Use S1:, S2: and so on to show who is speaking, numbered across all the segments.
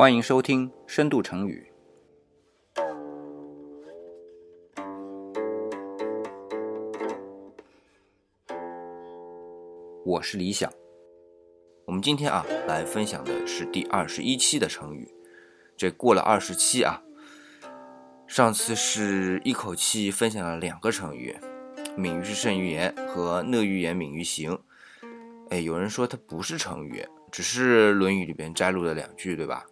S1: 欢迎收听《深度成语》。我是李想。我们今天啊，来分享的是第二十一期的成语。这过了二十期啊，上次是一口气分享了两个成语，“敏于事慎于言”和“讷于言敏于行”。哎，有人说它不是成语，只是《论语》里边摘录的两句，对吧？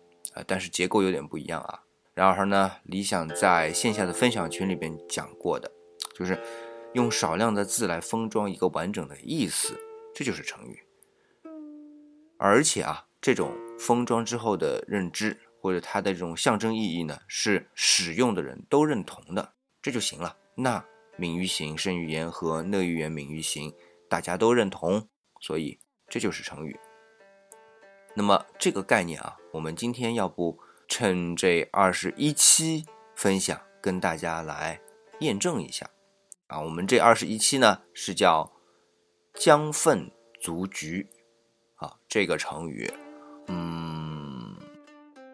S1: 但是结构有点不一样啊。然而呢，理想在线下的分享群里边讲过的，就是用少量的字来封装一个完整的意思，这就是成语。而且啊，这种封装之后的认知或者它的这种象征意义呢，是使用的人都认同的，这就行了。那敏于行胜于言和讷于言敏于行，大家都认同，所以这就是成语。那么这个概念啊，我们今天要不趁这二十一期分享，跟大家来验证一下啊。我们这二十一期呢是叫“将粪足菊”啊，这个成语，嗯，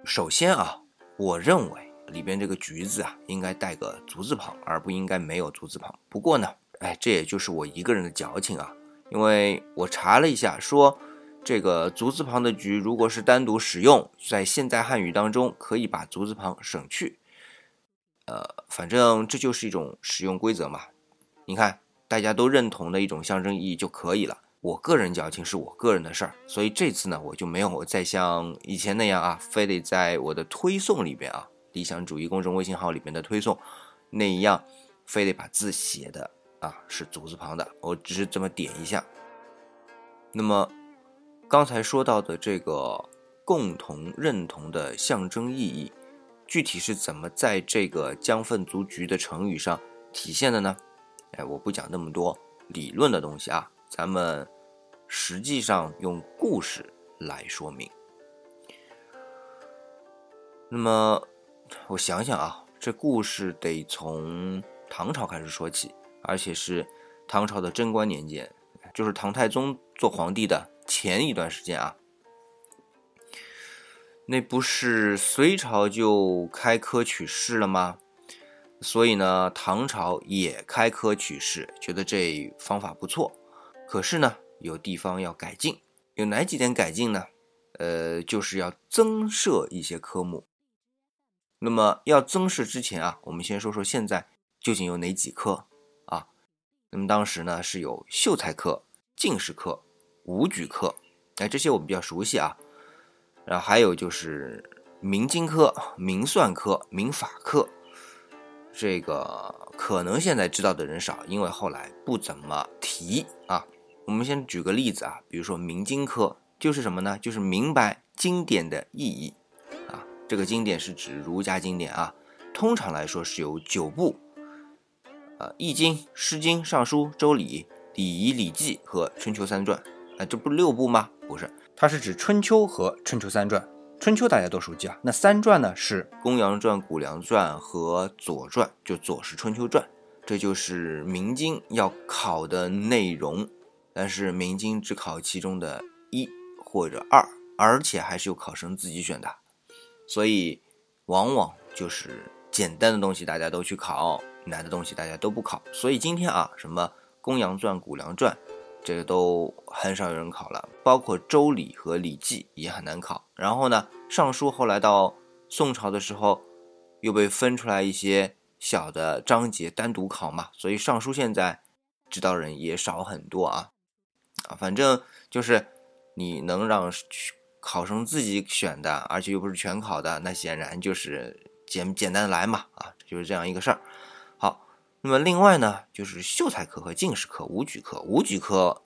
S1: 首先啊，我认为里边这个“橘”字啊，应该带个足字旁，而不应该没有足字旁。不过呢，哎，这也就是我一个人的矫情啊，因为我查了一下说。这个足字旁的“菊”，如果是单独使用，在现代汉语当中，可以把足字旁省去。呃，反正这就是一种使用规则嘛。你看，大家都认同的一种象征意义就可以了。我个人矫情是我个人的事儿，所以这次呢，我就没有再像以前那样啊，非得在我的推送里边啊，理想主义公众微信号里面的推送那一样，非得把字写的啊是足字旁的。我只是这么点一下。那么。刚才说到的这个共同认同的象征意义，具体是怎么在这个“将粪足局”的成语上体现的呢？哎，我不讲那么多理论的东西啊，咱们实际上用故事来说明。那么，我想想啊，这故事得从唐朝开始说起，而且是唐朝的贞观年间，就是唐太宗做皇帝的。前一段时间啊，那不是隋朝就开科取士了吗？所以呢，唐朝也开科取士，觉得这方法不错。可是呢，有地方要改进，有哪几点改进呢？呃，就是要增设一些科目。那么要增设之前啊，我们先说说现在究竟有哪几科啊？那么当时呢是有秀才科、进士科。武举科，哎，这些我们比较熟悉啊。然后还有就是明经科、明算科、明法科，这个可能现在知道的人少，因为后来不怎么提啊。我们先举个例子啊，比如说明经科就是什么呢？就是明白经典的意义啊。这个经典是指儒家经典啊，通常来说是有九部，呃，《易经》《诗经》《尚书》《周礼》《礼仪》《礼记》和《春秋三传》。哎，这不六部吗？不是，它是指《春秋》和《春秋三传》。《春秋》大家都熟悉啊，那三传呢是《公羊传》《谷梁传》和《左传》，就《左氏春秋传》，这就是明经要考的内容。但是明经只考其中的一或者二，而且还是由考生自己选的，所以往往就是简单的东西大家都去考，难的东西大家都不考。所以今天啊，什么《公羊传》《谷梁传》。这个都很少有人考了，包括《周礼》和《礼记》也很难考。然后呢，《尚书》后来到宋朝的时候，又被分出来一些小的章节单独考嘛，所以《尚书》现在知道人也少很多啊。啊，反正就是你能让考生自己选的，而且又不是全考的，那显然就是简简单来嘛。啊，就是这样一个事儿。好那么另外呢，就是秀才科和进士科、武举科。武举科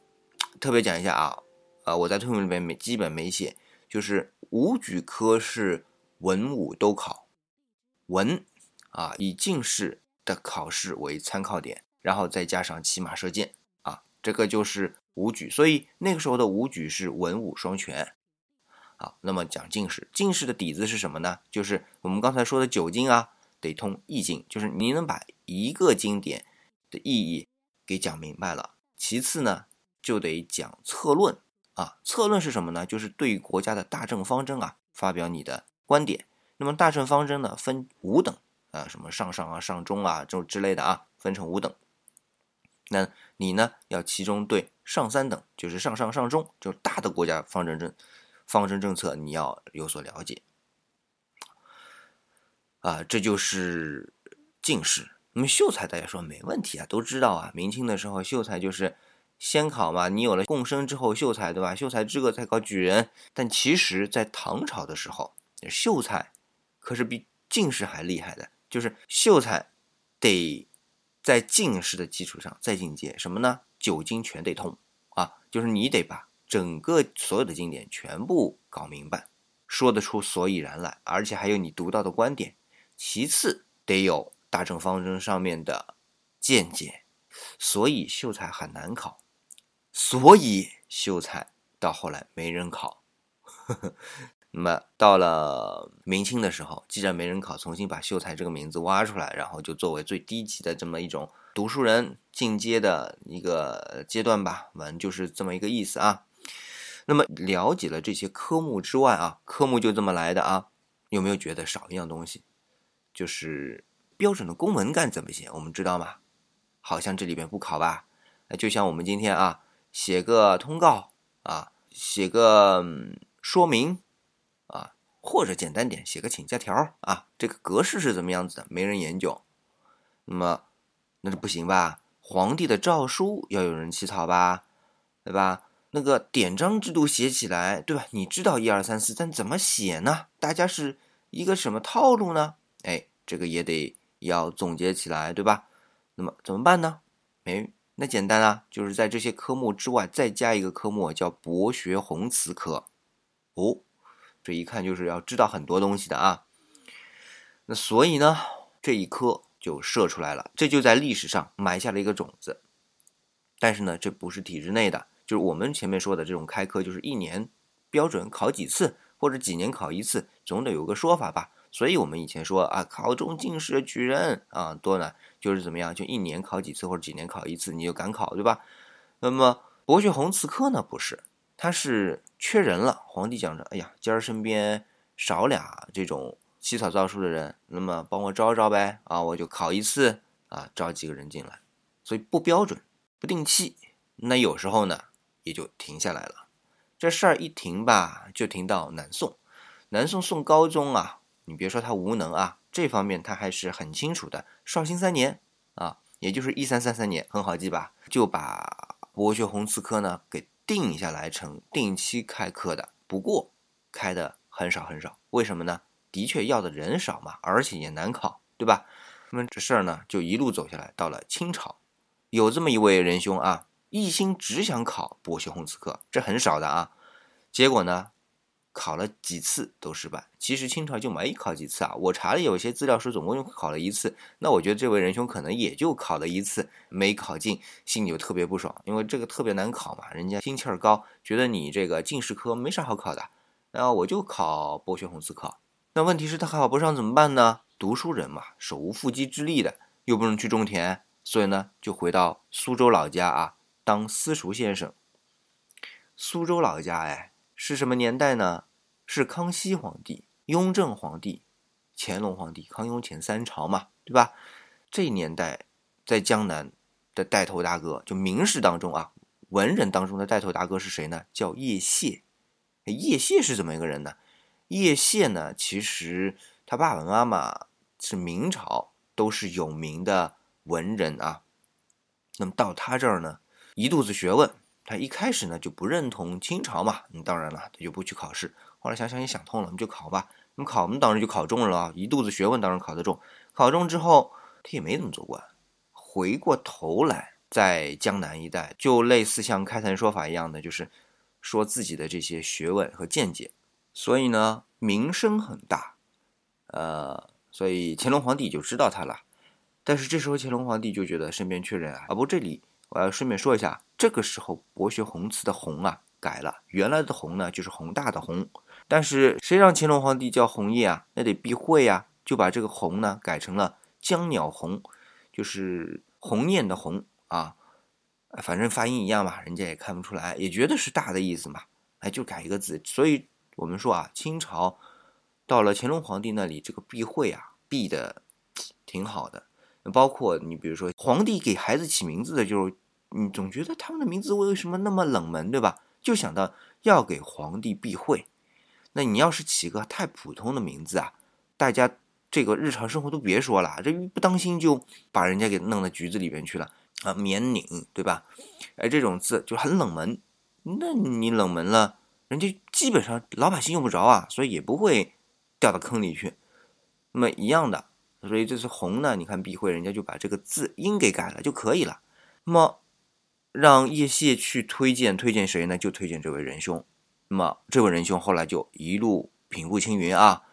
S1: 特别讲一下啊，呃，我在推文里面没基本没写，就是武举科是文武都考，文啊以进士的考试为参考点，然后再加上骑马射箭啊，这个就是武举。所以那个时候的武举是文武双全。好，那么讲进士，进士的底子是什么呢？就是我们刚才说的九经啊。得通易经，就是你能把一个经典的意义给讲明白了。其次呢，就得讲策论啊。策论是什么呢？就是对国家的大政方针啊，发表你的观点。那么大政方针呢，分五等啊，什么上上啊、上中啊，这之类的啊，分成五等。那你呢，要其中对上三等，就是上上上中，就是大的国家方针政方针政策，你要有所了解。啊，这就是进士。那么秀才，大家说没问题啊，都知道啊。明清的时候，秀才就是先考嘛，你有了贡生之后，秀才对吧？秀才资格才考举人。但其实，在唐朝的时候，秀才可是比进士还厉害的，就是秀才得在进士的基础上再进阶，什么呢？九经全得通啊，就是你得把整个所有的经典全部搞明白，说得出所以然来，而且还有你独到的观点。其次，得有。大政方针上面的见解，所以秀才很难考，所以秀才到后来没人考。那么到了明清的时候，既然没人考，重新把秀才这个名字挖出来，然后就作为最低级的这么一种读书人进阶的一个阶段吧，反正就是这么一个意思啊。那么了解了这些科目之外啊，科目就这么来的啊，有没有觉得少一样东西？就是。标准的公文干怎么写？我们知道吗？好像这里边不考吧？就像我们今天啊，写个通告啊，写个说明啊，或者简单点写个请假条啊，这个格式是怎么样子的？没人研究。那么那就不行吧？皇帝的诏书要有人起草吧？对吧？那个典章制度写起来，对吧？你知道一二三四，但怎么写呢？大家是一个什么套路呢？哎，这个也得。要总结起来，对吧？那么怎么办呢？哎，那简单啊，就是在这些科目之外再加一个科目，叫博学宏词科。哦，这一看就是要知道很多东西的啊。那所以呢，这一科就设出来了，这就在历史上埋下了一个种子。但是呢，这不是体制内的，就是我们前面说的这种开科，就是一年标准考几次，或者几年考一次，总得有个说法吧。所以，我们以前说啊，考中进士举人啊多呢，就是怎么样，就一年考几次或者几年考一次，你就敢考，对吧？那么博学鸿词科呢，不是，他是缺人了。皇帝讲着，哎呀，今儿身边少俩这种起草诏书的人，那么帮我招招呗啊，我就考一次啊，招几个人进来。所以不标准、不定期，那有时候呢也就停下来了。这事儿一停吧，就停到南宋。南宋宋高宗啊。你别说他无能啊，这方面他还是很清楚的。绍兴三年啊，也就是一三三三年，很好记吧？就把博学宏词科呢给定下来成定期开课的。不过开的很少很少，为什么呢？的确要的人少嘛，而且也难考，对吧？那么这事儿呢，就一路走下来，到了清朝，有这么一位仁兄啊，一心只想考博学宏词科，这很少的啊。结果呢？考了几次都失败，其实清朝就没考几次啊。我查了有些资料说总共就考了一次，那我觉得这位仁兄可能也就考了一次，没考进，心里就特别不爽，因为这个特别难考嘛，人家心气儿高，觉得你这个进士科没啥好考的，然后我就考博学宏词科。那问题是，他考不上怎么办呢？读书人嘛，手无缚鸡之力的，又不能去种田，所以呢，就回到苏州老家啊，当私塾先生。苏州老家哎，是什么年代呢？是康熙皇帝、雍正皇帝、乾隆皇帝，康雍乾三朝嘛，对吧？这年代在江南的带头大哥，就名士当中啊，文人当中的带头大哥是谁呢？叫叶谢。叶谢是怎么一个人呢？叶谢呢，其实他爸爸妈妈是明朝都是有名的文人啊。那么到他这儿呢，一肚子学问。他一开始呢就不认同清朝嘛，那当然了，他就不去考试。后来想想也想通了，我们就考吧。那么考，我们当然就考中了，一肚子学问当然考得中。考中之后，他也没怎么做官。回过头来，在江南一带，就类似像开坛说法一样的，就是说自己的这些学问和见解。所以呢，名声很大。呃，所以乾隆皇帝就知道他了。但是这时候乾隆皇帝就觉得身边缺人啊。啊不，这里我要顺便说一下。这个时候，博学宏词的“宏”啊改了，原来的“宏”呢就是宏大的“宏”，但是谁让乾隆皇帝叫红叶啊？那得避讳呀，就把这个“宏”呢改成了江鸟红，就是鸿雁的“鸿”啊，反正发音一样嘛，人家也看不出来，也觉得是大的意思嘛，哎，就改一个字。所以我们说啊，清朝到了乾隆皇帝那里，这个避讳啊，避的挺好的。包括你比如说，皇帝给孩子起名字的，就是你总觉得他们的名字为什么那么冷门，对吧？就想到要给皇帝避讳。那你要是起个太普通的名字啊，大家这个日常生活都别说了，这一不当心就把人家给弄到局子里边去了啊，免拧，对吧？哎，这种字就很冷门，那你冷门了。人家基本上老百姓用不着啊，所以也不会掉到坑里去。那么一样的，所以这是红呢。你看避讳，人家就把这个字音给改了就可以了。那么让叶谢去推荐，推荐谁呢？就推荐这位仁兄。那么这位仁兄后来就一路平步青云啊。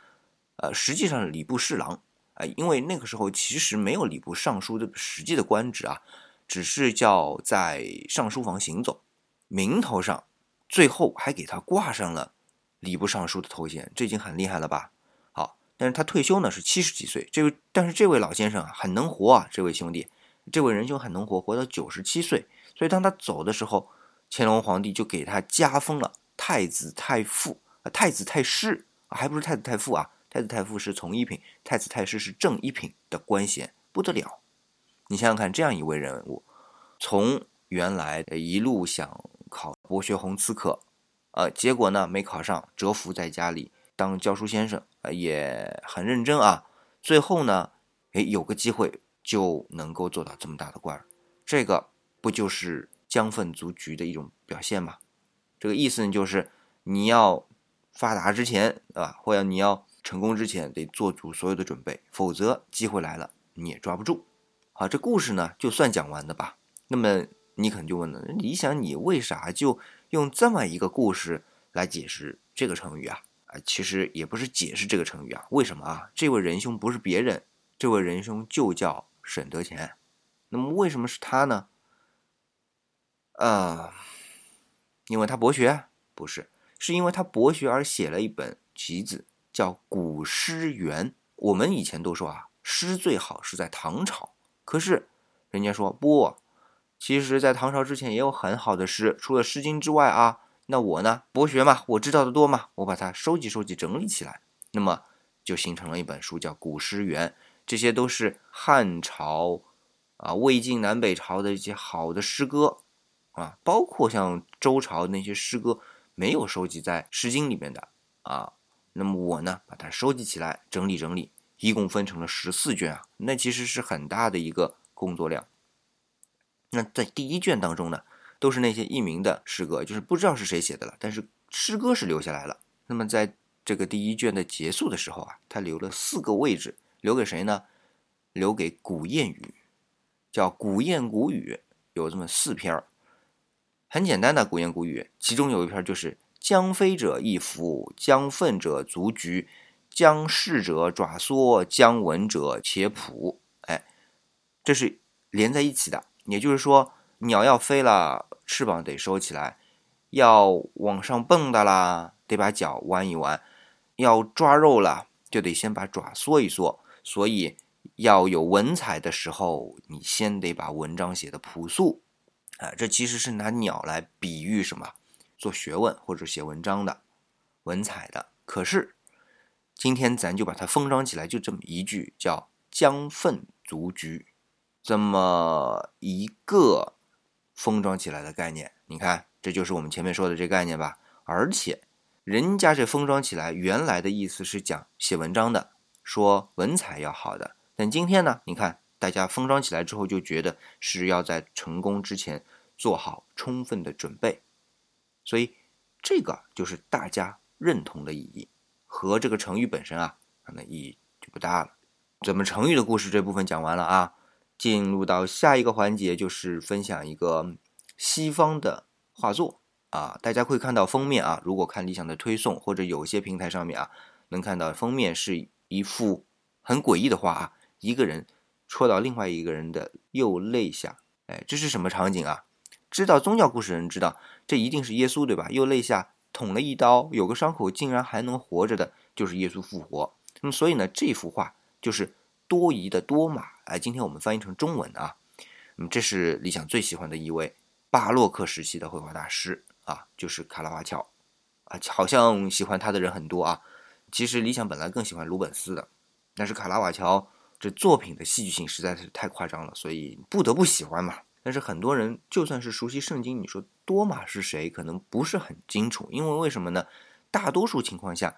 S1: 呃，实际上礼部侍郎啊，因为那个时候其实没有礼部尚书的实际的官职啊，只是叫在上书房行走，名头上。最后还给他挂上了礼部尚书的头衔，这已经很厉害了吧？好，但是他退休呢是七十几岁，这位但是这位老先生啊很能活啊，这位兄弟，这位仁兄很能活，活到九十七岁。所以当他走的时候，乾隆皇帝就给他加封了太子太傅啊，太子太师啊，还不是太子太傅啊，太子太傅是从一品，太子太师是正一品的官衔，不得了。你想想看，这样一位人物，从原来一路想。考博学鸿词科，呃，结果呢没考上，蛰伏在家里当教书先生，呃，也很认真啊。最后呢，哎，有个机会就能够做到这么大的官儿，这个不就是将分足局的一种表现吗？这个意思呢，就是你要发达之前，对吧？或者你要成功之前，得做足所有的准备，否则机会来了你也抓不住。好，这故事呢就算讲完的吧。那么。你可能就问了，李想，你为啥就用这么一个故事来解释这个成语啊？啊，其实也不是解释这个成语啊。为什么啊？这位仁兄不是别人，这位仁兄就叫沈德潜。那么为什么是他呢？啊，因为他博学？不是，是因为他博学而写了一本集子，叫《古诗源》。我们以前都说啊，诗最好是在唐朝，可是人家说不。其实，在唐朝之前也有很好的诗，除了《诗经》之外啊，那我呢，博学嘛，我知道的多嘛，我把它收集收集，整理起来，那么就形成了一本书，叫《古诗源》。这些都是汉朝啊、魏晋南北朝的一些好的诗歌啊，包括像周朝那些诗歌没有收集在《诗经》里面的啊，那么我呢，把它收集起来，整理整理，一共分成了十四卷啊，那其实是很大的一个工作量。那在第一卷当中呢，都是那些佚名的诗歌，就是不知道是谁写的了，但是诗歌是留下来了。那么在这个第一卷的结束的时候啊，他留了四个位置，留给谁呢？留给古谚语，叫古谚古语，有这么四篇儿，很简单的古言古语，其中有一篇就是“将飞者一伏，将奋者足局，将逝者爪缩，将闻者且朴”。哎，这是连在一起的。也就是说，鸟要飞了，翅膀得收起来；要往上蹦的啦，得把脚弯一弯；要抓肉了，就得先把爪缩一缩。所以，要有文采的时候，你先得把文章写的朴素。啊，这其实是拿鸟来比喻什么？做学问或者写文章的文采的。可是，今天咱就把它封装起来，就这么一句，叫“将奋足局”。这么一个封装起来的概念，你看，这就是我们前面说的这概念吧？而且，人家这封装起来原来的意思是讲写文章的，说文采要好的。但今天呢，你看，大家封装起来之后就觉得是要在成功之前做好充分的准备，所以这个就是大家认同的意义，和这个成语本身啊，可能意义就不大了。咱们成语的故事这部分讲完了啊。进入到下一个环节，就是分享一个西方的画作啊，大家会看到封面啊。如果看理想的推送或者有些平台上面啊，能看到封面是一幅很诡异的画啊，一个人戳到另外一个人的右肋下，哎，这是什么场景啊？知道宗教故事的人知道，这一定是耶稣对吧？右肋下捅了一刀，有个伤口竟然还能活着的，就是耶稣复活。那么所以呢，这幅画就是多疑的多马。哎，今天我们翻译成中文啊，嗯，这是理想最喜欢的一位巴洛克时期的绘画大师啊，就是卡拉瓦乔啊，好像喜欢他的人很多啊，其实理想本来更喜欢鲁本斯的，但是卡拉瓦乔这作品的戏剧性实在是太夸张了，所以不得不喜欢嘛。但是很多人就算是熟悉圣经，你说多马是谁，可能不是很清楚，因为为什么呢？大多数情况下，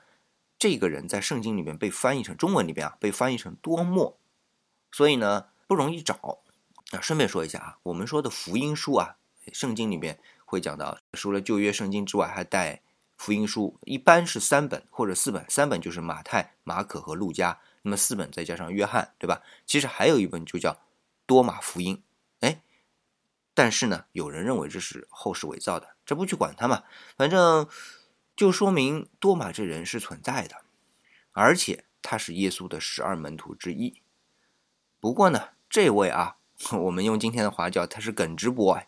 S1: 这个人在圣经里面被翻译成中文里边啊，被翻译成多默，所以呢不容易找。啊，顺便说一下啊，我们说的福音书啊，圣经里面会讲到，除了旧约圣经之外，还带。福音书一般是三本或者四本，三本就是马太、马可和路加，那么四本再加上约翰，对吧？其实还有一本就叫多马福音，哎，但是呢，有人认为这是后世伪造的，这不去管他嘛，反正就说明多马这人是存在的，而且他是耶稣的十二门徒之一。不过呢，这位啊，我们用今天的话叫他是耿直 boy，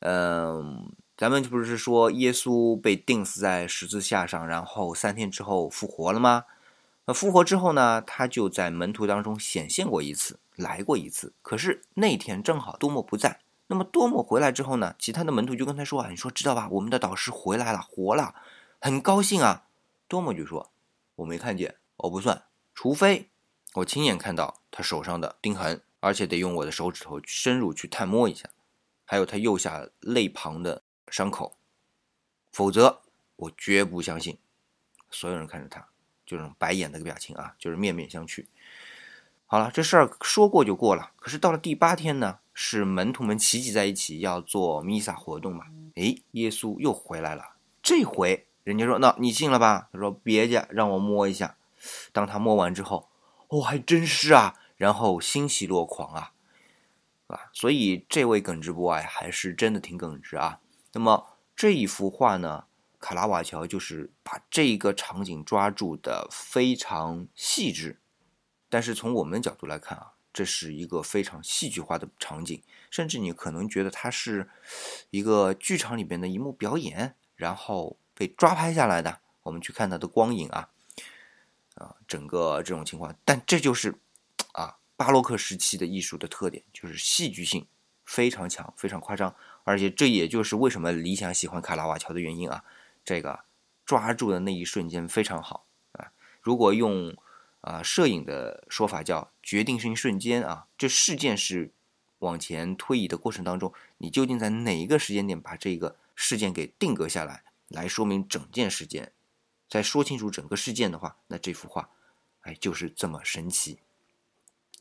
S1: 嗯。咱们不是说耶稣被钉死在十字架上，然后三天之后复活了吗？那复活之后呢，他就在门徒当中显现过一次，来过一次。可是那天正好多默不在。那么多默回来之后呢，其他的门徒就跟他说啊：“你说知道吧？我们的导师回来了，活了，很高兴啊。”多默就说：“我没看见，我不算，除非我亲眼看到他手上的钉痕，而且得用我的手指头深入去探摸一下，还有他右下肋旁的。”伤口，否则我绝不相信。所有人看着他，就这种白眼那个表情啊，就是面面相觑。好了，这事儿说过就过了。可是到了第八天呢，是门徒们齐集在一起要做弥撒活动嘛？诶，耶稣又回来了。这回人家说：“那你信了吧？”他说：“别介，让我摸一下。”当他摸完之后，哦，还真是啊，然后欣喜若狂啊，啊，所以这位耿直 boy 还是真的挺耿直啊。那么这一幅画呢，卡拉瓦乔就是把这个场景抓住的非常细致，但是从我们角度来看啊，这是一个非常戏剧化的场景，甚至你可能觉得它是一个剧场里边的一幕表演，然后被抓拍下来的。我们去看它的光影啊，啊，整个这种情况，但这就是啊巴洛克时期的艺术的特点，就是戏剧性非常强，非常夸张。而且这也就是为什么理想喜欢卡拉瓦乔的原因啊，这个抓住的那一瞬间非常好啊。如果用啊摄影的说法叫决定性瞬间啊，这事件是往前推移的过程当中，你究竟在哪一个时间点把这个事件给定格下来，来说明整件事件，再说清楚整个事件的话，那这幅画，哎，就是这么神奇。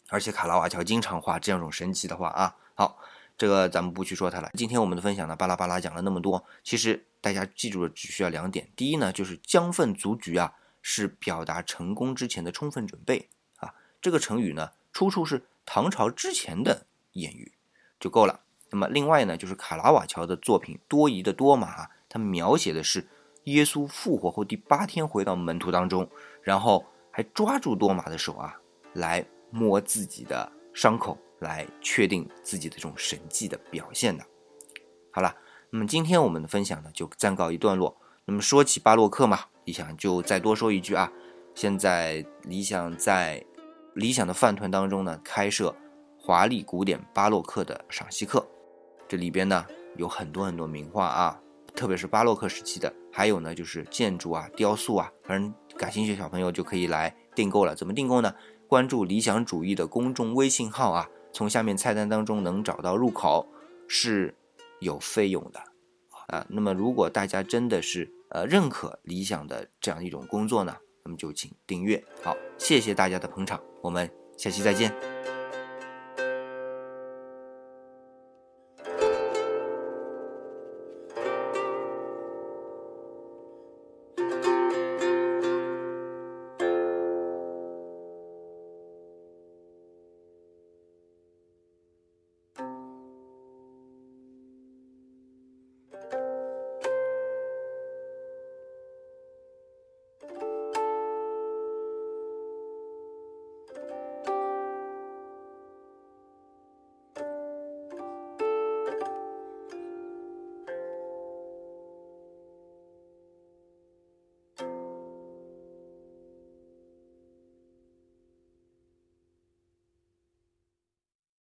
S1: 而且卡拉瓦乔经常画这样种神奇的画啊，好。这个咱们不去说它了。今天我们的分享呢，巴拉巴拉讲了那么多，其实大家记住了只需要两点。第一呢，就是将分足局啊，是表达成功之前的充分准备啊。这个成语呢，出处是唐朝之前的谚语就够了。那么另外呢，就是卡拉瓦乔的作品《多疑的多马》，它描写的是耶稣复活后第八天回到门徒当中，然后还抓住多马的手啊，来摸自己的伤口。来确定自己的这种神迹的表现的。好了，那么今天我们的分享呢就暂告一段落。那么说起巴洛克嘛，理想就再多说一句啊。现在理想在理想的饭团当中呢开设华丽古典巴洛克的赏析课，这里边呢有很多很多名画啊，特别是巴洛克时期的，还有呢就是建筑啊、雕塑啊，反正感兴趣的小朋友就可以来订购了。怎么订购呢？关注理想主义的公众微信号啊。从下面菜单当中能找到入口，是有费用的啊。那么如果大家真的是呃认可理想的这样一种工作呢，那么就请订阅。好，谢谢大家的捧场，我们下期再见。